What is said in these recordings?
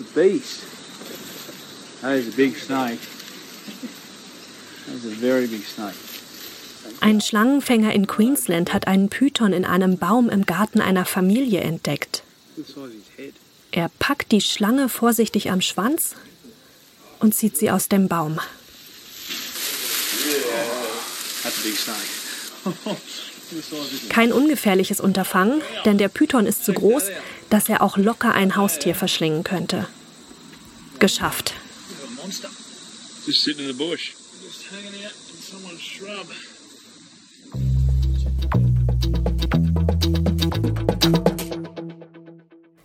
a beast. That is a big snake. That is a very big snake. Ein Schlangenfänger in Queensland hat einen Python in einem Baum im Garten einer Familie entdeckt. Er packt die Schlange vorsichtig am Schwanz und zieht sie aus dem Baum. Kein ungefährliches Unterfangen, denn der Python ist so groß, dass er auch locker ein Haustier verschlingen könnte. Geschafft.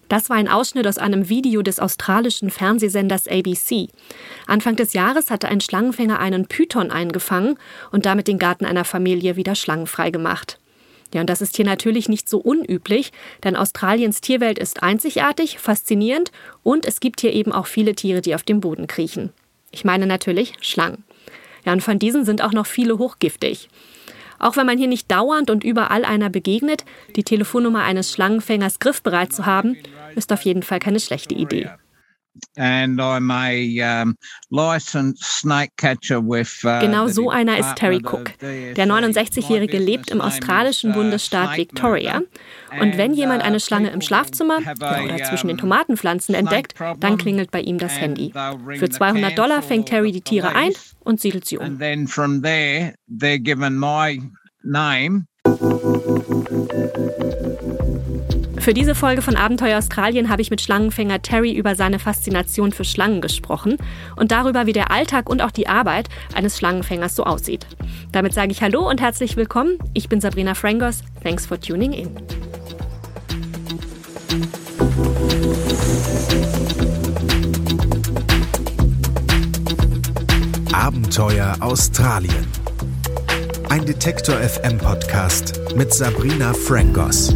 Das war ein Ausschnitt aus einem Video des australischen Fernsehsenders ABC. Anfang des Jahres hatte ein Schlangenfänger einen Python eingefangen und damit den Garten einer Familie wieder schlangenfrei gemacht. Ja, und das ist hier natürlich nicht so unüblich, denn Australiens Tierwelt ist einzigartig, faszinierend und es gibt hier eben auch viele Tiere, die auf dem Boden kriechen. Ich meine natürlich Schlangen. Ja, und von diesen sind auch noch viele hochgiftig. Auch wenn man hier nicht dauernd und überall einer begegnet, die Telefonnummer eines Schlangenfängers griffbereit zu haben, ist auf jeden Fall keine schlechte Idee. And I'm a um, licensed snake catcher with, uh, genau so einer ist Terry Cook. Der 69-Jährige lebt im australischen uh, Bundesstaat Victoria. Und wenn jemand uh, eine Schlange im Schlafzimmer oder zwischen den Tomatenpflanzen entdeckt, dann klingelt bei ihm das Handy. Für 200 Dollar fängt Terry die Tiere ein und siedelt sie um. Für diese Folge von Abenteuer Australien habe ich mit Schlangenfänger Terry über seine Faszination für Schlangen gesprochen und darüber, wie der Alltag und auch die Arbeit eines Schlangenfängers so aussieht. Damit sage ich Hallo und herzlich willkommen. Ich bin Sabrina Frangos. Thanks for tuning in. Abenteuer Australien. Ein Detektor FM Podcast mit Sabrina Frangos.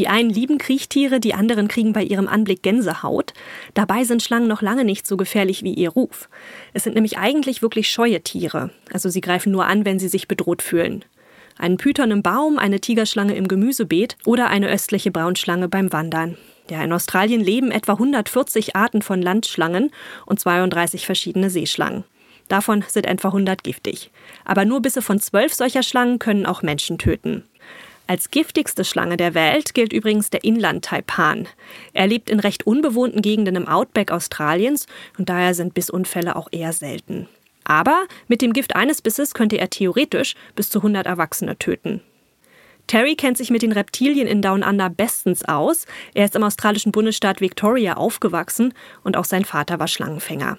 Die einen lieben Kriechtiere, die anderen kriegen bei ihrem Anblick Gänsehaut. Dabei sind Schlangen noch lange nicht so gefährlich wie ihr Ruf. Es sind nämlich eigentlich wirklich scheue Tiere. Also sie greifen nur an, wenn sie sich bedroht fühlen. Einen Python im Baum, eine Tigerschlange im Gemüsebeet oder eine östliche Braunschlange beim Wandern. Ja, in Australien leben etwa 140 Arten von Landschlangen und 32 verschiedene Seeschlangen. Davon sind etwa 100 giftig. Aber nur Bisse von zwölf solcher Schlangen können auch Menschen töten. Als giftigste Schlange der Welt gilt übrigens der Inland-Taipan. Er lebt in recht unbewohnten Gegenden im Outback Australiens und daher sind Bissunfälle auch eher selten. Aber mit dem Gift eines Bisses könnte er theoretisch bis zu 100 Erwachsene töten. Terry kennt sich mit den Reptilien in Down Under bestens aus. Er ist im australischen Bundesstaat Victoria aufgewachsen und auch sein Vater war Schlangenfänger.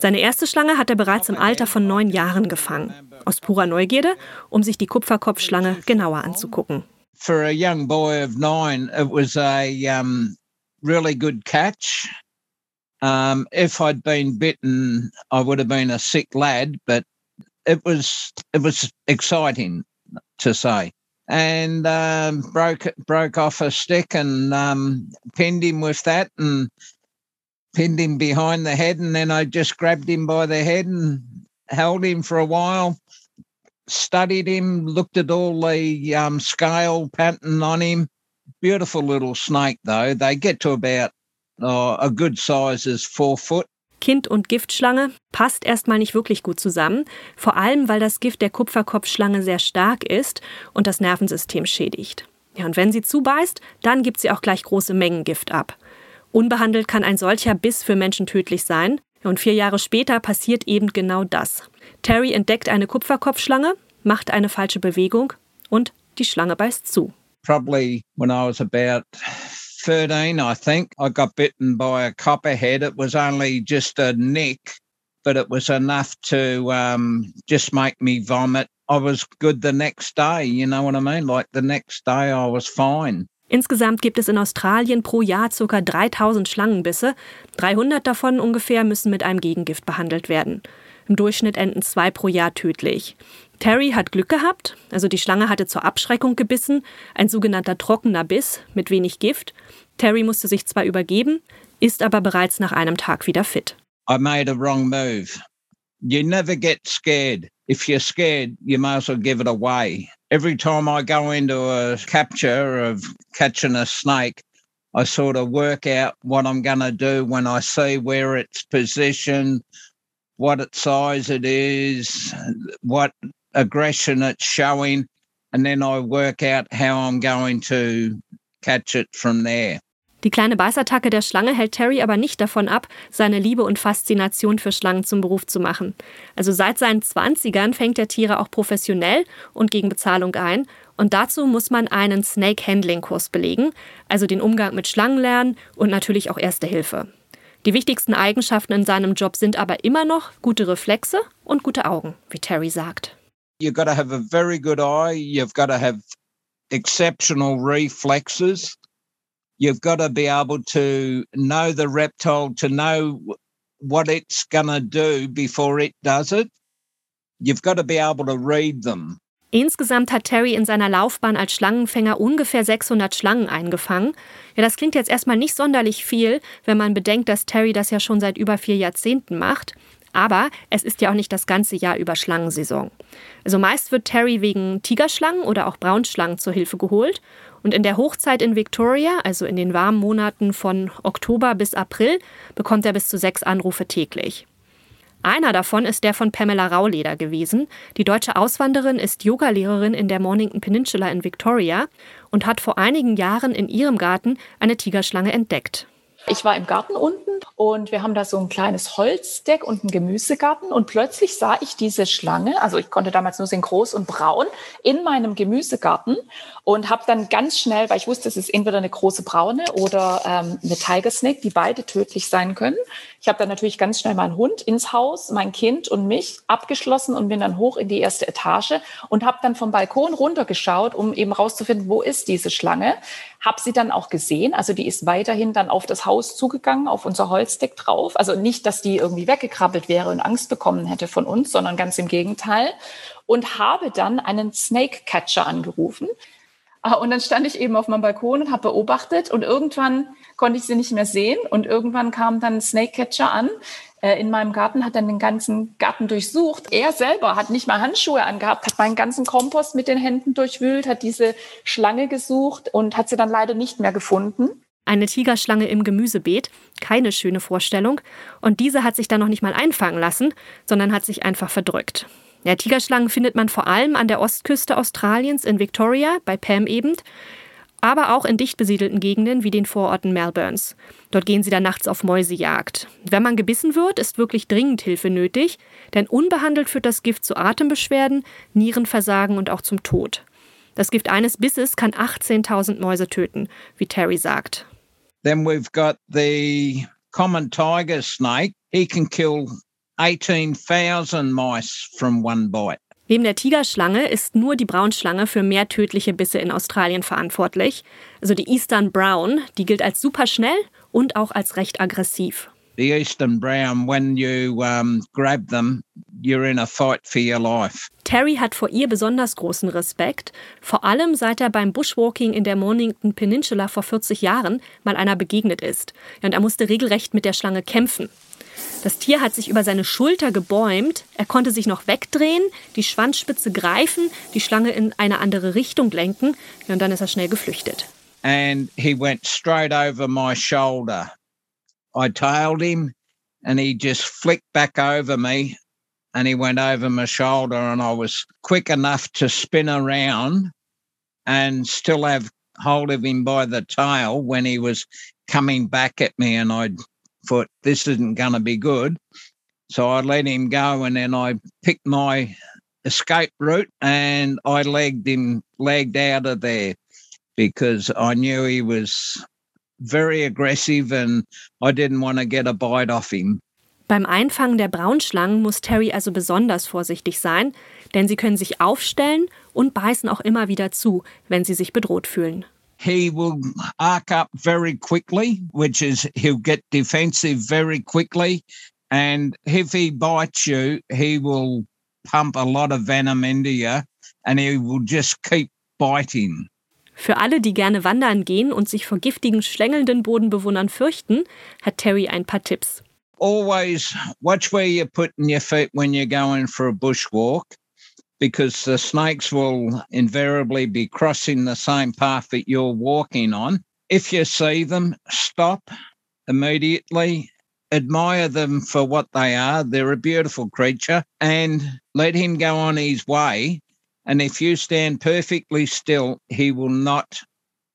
Seine erste Schlange hat er bereits im Alter von neun Jahren gefangen aus purer Neugierde, um sich die Kupferkopfschlange genauer anzugucken. For a young boy of nine, it was a um, really good catch. Um, if I'd been bitten, I would have been a sick lad, but it was it was exciting to say. And um, broke broke off a stick and um, pinned him with that and pinned him behind the head, and then I just grabbed him by the head and held him for a while, studied him, looked at all the um, scale pattern on him. Beautiful little snake, though. They get to about oh, a good size is four foot. Kind und Giftschlange passt erstmal nicht wirklich gut zusammen, vor allem weil das Gift der Kupferkopfschlange sehr stark ist und das Nervensystem schädigt. Ja, und wenn sie zubeißt, dann gibt sie auch gleich große Mengen Gift ab. Unbehandelt kann ein solcher Biss für Menschen tödlich sein. Und vier Jahre später passiert eben genau das. Terry entdeckt eine Kupferkopfschlange, macht eine falsche Bewegung und die Schlange beißt zu. Probably when I was about 13, I think, I got bitten by a copperhead. It was only just a nick, but it was enough to um, just make me vomit. I was good the next day, you know what I mean? Like the next day I was fine. Insgesamt gibt es in Australien pro Jahr ca. 3000 Schlangenbisse. 300 davon ungefähr müssen mit einem Gegengift behandelt werden. Im Durchschnitt enden zwei pro Jahr tödlich. Terry hat Glück gehabt, also die Schlange hatte zur Abschreckung gebissen, ein sogenannter trockener Biss mit wenig Gift. Terry musste sich zwar übergeben, ist aber bereits nach einem Tag wieder fit. I made a wrong move. You never get scared. If you're scared, you might as well give it away. Every time I go into a capture of catching a snake, I sort of work out what I'm going to do when I see where it's positioned, what its size it is, what aggression it's showing, and then I work out how I'm going to catch it from there. Die kleine Beißattacke der Schlange hält Terry aber nicht davon ab, seine Liebe und Faszination für Schlangen zum Beruf zu machen. Also seit seinen 20ern fängt er Tiere auch professionell und gegen Bezahlung ein. Und dazu muss man einen Snake Handling Kurs belegen, also den Umgang mit Schlangen lernen und natürlich auch Erste Hilfe. Die wichtigsten Eigenschaften in seinem Job sind aber immer noch gute Reflexe und gute Augen, wie Terry sagt. You've got to have a very good eye, you've got to have exceptional reflexes. You've got to be able to know the reptile, to know what it's going to do before it does it. You've got to be able to read them. Insgesamt hat Terry in seiner Laufbahn als Schlangenfänger ungefähr 600 Schlangen eingefangen. Ja, das klingt jetzt erstmal nicht sonderlich viel, wenn man bedenkt, dass Terry das ja schon seit über vier Jahrzehnten macht. Aber es ist ja auch nicht das ganze Jahr über Schlangensaison. Also meist wird Terry wegen Tigerschlangen oder auch Braunschlangen zur Hilfe geholt. Und in der Hochzeit in Victoria, also in den warmen Monaten von Oktober bis April, bekommt er bis zu sechs Anrufe täglich. Einer davon ist der von Pamela Rauleder gewesen. Die deutsche Auswanderin ist Yogalehrerin in der Mornington Peninsula in Victoria und hat vor einigen Jahren in ihrem Garten eine Tigerschlange entdeckt. Ich war im Garten unten und wir haben da so ein kleines Holzdeck und einen Gemüsegarten und plötzlich sah ich diese Schlange, also ich konnte damals nur sehen groß und braun, in meinem Gemüsegarten und habe dann ganz schnell, weil ich wusste, es ist entweder eine große braune oder ähm, eine Tiger Snake, die beide tödlich sein können. Ich habe dann natürlich ganz schnell meinen Hund ins Haus, mein Kind und mich abgeschlossen und bin dann hoch in die erste Etage und habe dann vom Balkon runtergeschaut, um eben rauszufinden, wo ist diese Schlange. Habe sie dann auch gesehen, also die ist weiterhin dann auf das Haus zugegangen, auf unser Holzdeck drauf. Also nicht, dass die irgendwie weggekrabbelt wäre und Angst bekommen hätte von uns, sondern ganz im Gegenteil. Und habe dann einen Snake Catcher angerufen. Ah, und dann stand ich eben auf meinem Balkon und habe beobachtet und irgendwann konnte ich sie nicht mehr sehen und irgendwann kam dann ein Snake Catcher an äh, in meinem Garten, hat dann den ganzen Garten durchsucht. Er selber hat nicht mal Handschuhe angehabt, hat meinen ganzen Kompost mit den Händen durchwühlt, hat diese Schlange gesucht und hat sie dann leider nicht mehr gefunden. Eine Tigerschlange im Gemüsebeet, keine schöne Vorstellung. Und diese hat sich dann noch nicht mal einfangen lassen, sondern hat sich einfach verdrückt. Ja, Tigerschlangen findet man vor allem an der Ostküste Australiens in Victoria, bei Pam eben, aber auch in dicht besiedelten Gegenden wie den Vororten Melbournes. Dort gehen sie dann nachts auf Mäusejagd. Wenn man gebissen wird, ist wirklich dringend Hilfe nötig, denn unbehandelt führt das Gift zu Atembeschwerden, Nierenversagen und auch zum Tod. Das Gift eines Bisses kann 18.000 Mäuse töten, wie Terry sagt. Then we've got the common tiger snake. He can kill 18,000 mice from one bite. Neben der Tigerschlange ist nur die Braunschlange für mehr tödliche Bisse in Australien verantwortlich. Also die Eastern Brown, die gilt als superschnell und auch als recht aggressiv. The Eastern Brown, when you um, grab them, you're in a fight for your life. Terry hat vor ihr besonders großen Respekt, vor allem seit er beim Bushwalking in der Mornington Peninsula vor 40 Jahren mal einer begegnet ist. Und er musste regelrecht mit der Schlange kämpfen. Das Tier hat sich über seine Schulter gebäumt, er konnte sich noch wegdrehen, die Schwanzspitze greifen, die Schlange in eine andere Richtung lenken und dann ist er schnell geflüchtet. And he went straight over my shoulder. I tailed him and he just flicked back over me and he went over my shoulder and I was quick enough to spin around and still have hold of him by the tail when he was coming back at me and I thought this isn't going to be good. So I let him go and then I picked my escape route and I legged him, legged out of there because I knew he was very aggressive and I didn't want to get a bite off him. Beim Einfangen der Braunschlangen muss Terry also besonders vorsichtig sein, denn sie können sich aufstellen und beißen auch immer wieder zu, wenn sie sich bedroht fühlen. he will arc up very quickly, which is he'll get defensive very quickly. And if he bites you, he will pump a lot of venom into you and he will just keep biting. Für alle, die gerne wandern gehen und sich vor giftigen, schlängelnden Bodenbewohnern fürchten, hat Terry ein paar Tipps. Always watch where you're putting your feet when you're going for a bushwalk. because the snakes will invariably be crossing the same path that you're walking on. If you see them, stop immediately, admire them for what they are. They're a beautiful creature and let him go on his way. And if you stand perfectly still, he will not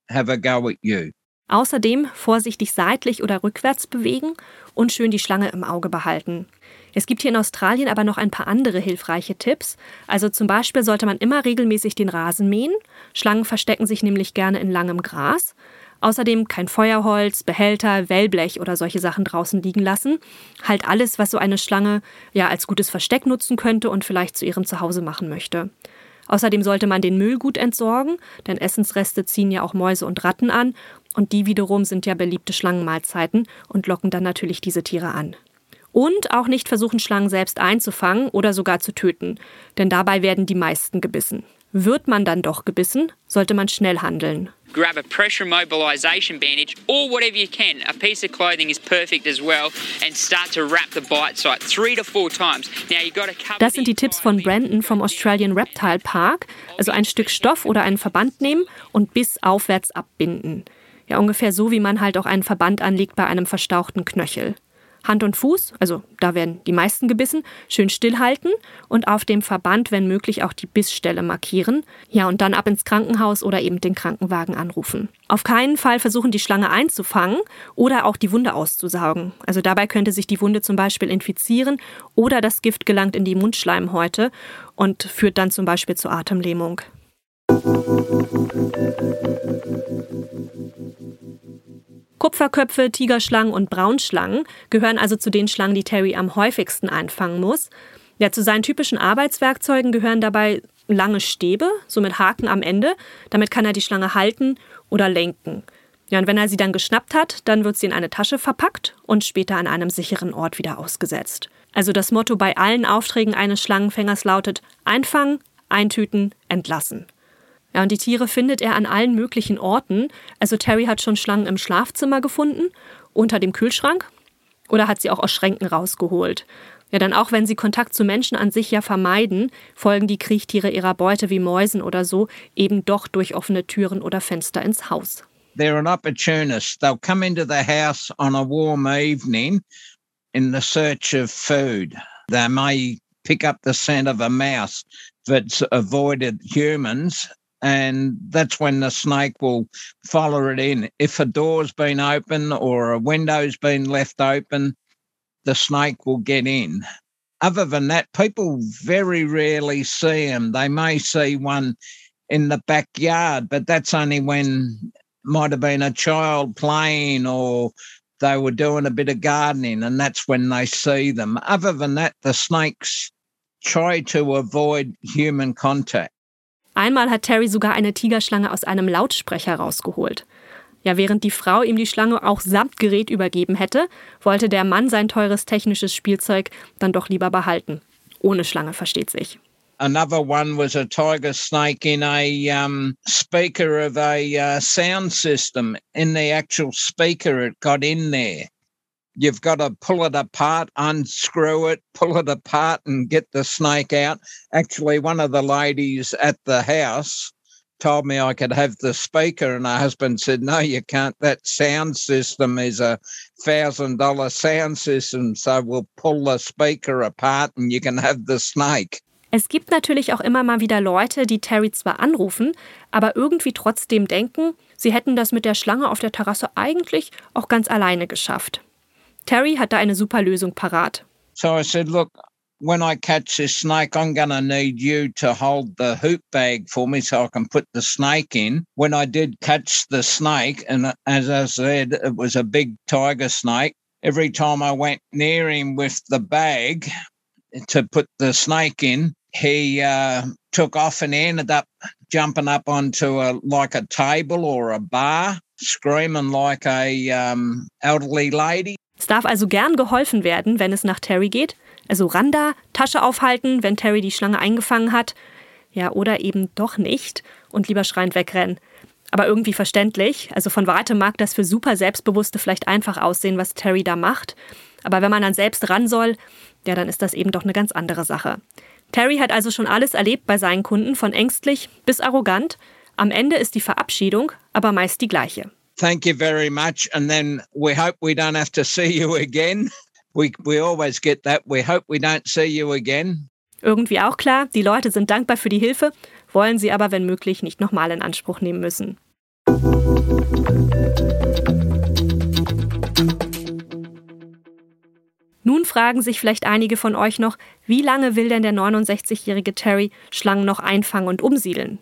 have a go at you. Außerdem vorsichtig seitlich oder rückwärts bewegen und schön die Schlange im Auge behalten. Es gibt hier in Australien aber noch ein paar andere hilfreiche Tipps. Also zum Beispiel sollte man immer regelmäßig den Rasen mähen. Schlangen verstecken sich nämlich gerne in langem Gras. Außerdem kein Feuerholz, Behälter, Wellblech oder solche Sachen draußen liegen lassen. Halt alles, was so eine Schlange ja als gutes Versteck nutzen könnte und vielleicht zu ihrem Zuhause machen möchte. Außerdem sollte man den Müll gut entsorgen, denn Essensreste ziehen ja auch Mäuse und Ratten an und die wiederum sind ja beliebte Schlangenmahlzeiten und locken dann natürlich diese Tiere an. Und auch nicht versuchen, Schlangen selbst einzufangen oder sogar zu töten, denn dabei werden die meisten gebissen. Wird man dann doch gebissen, sollte man schnell handeln. grab a pressure mobilization bandage or whatever you can. A piece of clothing is perfect as well and start to wrap the bite site three to four times. Now you got to cover Das sind die Tipps von Brandon vom Australian Reptile Park. Also ein Stück Stoff oder einen Verband nehmen und bis aufwärts abbinden. Ja, ungefähr so, wie man halt auch einen Verband anlegt bei einem verstauchten Knöchel. Hand und Fuß, also da werden die meisten gebissen, schön stillhalten und auf dem Verband, wenn möglich, auch die Bissstelle markieren. Ja, und dann ab ins Krankenhaus oder eben den Krankenwagen anrufen. Auf keinen Fall versuchen, die Schlange einzufangen oder auch die Wunde auszusaugen. Also dabei könnte sich die Wunde zum Beispiel infizieren oder das Gift gelangt in die Mundschleimhäute und führt dann zum Beispiel zur Atemlähmung. Kupferköpfe, Tigerschlangen und Braunschlangen gehören also zu den Schlangen, die Terry am häufigsten einfangen muss. Ja, zu seinen typischen Arbeitswerkzeugen gehören dabei lange Stäbe, so mit Haken am Ende. Damit kann er die Schlange halten oder lenken. Ja, und wenn er sie dann geschnappt hat, dann wird sie in eine Tasche verpackt und später an einem sicheren Ort wieder ausgesetzt. Also das Motto bei allen Aufträgen eines Schlangenfängers lautet einfangen, eintüten, entlassen. Ja, und die Tiere findet er an allen möglichen Orten. Also Terry hat schon Schlangen im Schlafzimmer gefunden, unter dem Kühlschrank oder hat sie auch aus Schränken rausgeholt. Ja, dann auch wenn sie Kontakt zu Menschen an sich ja vermeiden, folgen die Kriechtiere ihrer Beute wie Mäusen oder so eben doch durch offene Türen oder Fenster ins Haus. They're an opportunist. They'll come into the house on a warm evening in the search of food. They may pick up the scent of a mouse that's avoided humans and that's when the snake will follow it in. If a door's been open or a window's been left open, the snake will get in. Other than that, people very rarely see them. They may see one in the backyard, but that's only when might have been a child playing or they were doing a bit of gardening, and that's when they see them. Other than that, the snakes try to avoid human contact. Einmal hat Terry sogar eine Tigerschlange aus einem Lautsprecher rausgeholt. Ja, während die Frau ihm die Schlange auch samt Gerät übergeben hätte, wollte der Mann sein teures technisches Spielzeug dann doch lieber behalten. Ohne Schlange versteht sich. Another one was a tiger snake in a um, speaker of a uh, sound system. In the actual speaker, it got in there. You've got to pull it apart, unscrew it, pull it apart, and get the snake out. Actually, one of the ladies at the house told me I could have the speaker, and her husband said, No, you can't. That sound system is a thousand dollar sound system, so we'll pull the speaker apart and you can have the snake. Es gibt natürlich auch immer mal wieder Leute, die Terry zwar anrufen, aber irgendwie trotzdem denken, sie hätten das mit der Schlange auf der Terrasse eigentlich auch ganz alleine geschafft. Terry hat da eine super Lösung parat. So I said, Look, when I catch this snake, I'm going to need you to hold the hoop bag for me so I can put the snake in. When I did catch the snake, and as I said, it was a big tiger snake, every time I went near him with the bag to put the snake in, he uh, took off and ended up jumping up onto a like a table or a bar, screaming like a um, elderly lady. Es darf also gern geholfen werden, wenn es nach Terry geht. Also Randa, Tasche aufhalten, wenn Terry die Schlange eingefangen hat. Ja, oder eben doch nicht und lieber schreiend wegrennen. Aber irgendwie verständlich. Also von weitem mag das für super Selbstbewusste vielleicht einfach aussehen, was Terry da macht. Aber wenn man dann selbst ran soll, ja, dann ist das eben doch eine ganz andere Sache. Terry hat also schon alles erlebt bei seinen Kunden, von ängstlich bis arrogant. Am Ende ist die Verabschiedung aber meist die gleiche. Thank you very much. And then we hope we don't have to see you again. We, we always get that. We hope we don't see you again. Irgendwie auch klar, die Leute sind dankbar für die Hilfe, wollen sie aber, wenn möglich, nicht nochmal in Anspruch nehmen müssen. Nun fragen sich vielleicht einige von euch noch, wie lange will denn der 69-jährige Terry Schlangen noch einfangen und umsiedeln?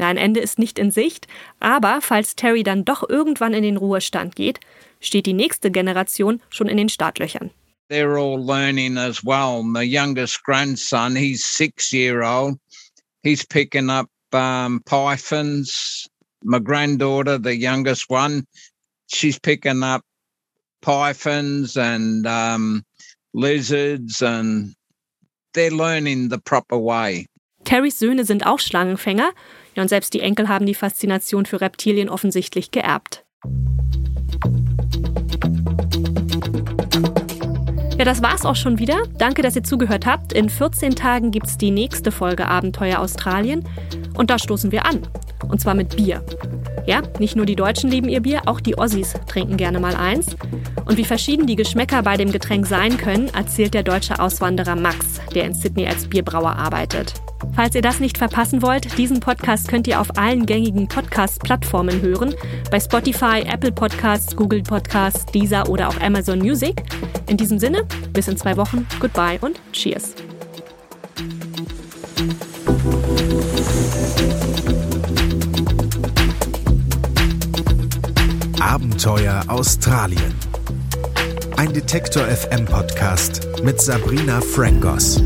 Na, ein Ende ist nicht in Sicht, aber falls Terry dann doch irgendwann in den Ruhestand geht, steht die nächste Generation schon in den Startlöchern. They're all learning as well. My youngest grandson, he's six year old. He's picking up um, pythons. My granddaughter, the youngest one, she's picking up pythons and um, lizards, and they're learning the proper way. Terrys Söhne sind auch Schlangenfänger, ja, und selbst die Enkel haben die Faszination für Reptilien offensichtlich geerbt. Ja, das war's auch schon wieder. Danke, dass ihr zugehört habt. In 14 Tagen gibt's die nächste Folge Abenteuer Australien. Und da stoßen wir an. Und zwar mit Bier. Ja, nicht nur die Deutschen lieben ihr Bier, auch die Ossis trinken gerne mal eins. Und wie verschieden die Geschmäcker bei dem Getränk sein können, erzählt der deutsche Auswanderer Max, der in Sydney als Bierbrauer arbeitet. Falls ihr das nicht verpassen wollt, diesen Podcast könnt ihr auf allen gängigen Podcast-Plattformen hören. Bei Spotify, Apple Podcasts, Google Podcasts, Deezer oder auch Amazon Music. In diesem Sinne, bis in zwei Wochen, goodbye und cheers. Abenteuer Australien. Ein Detektor FM Podcast mit Sabrina Frangos.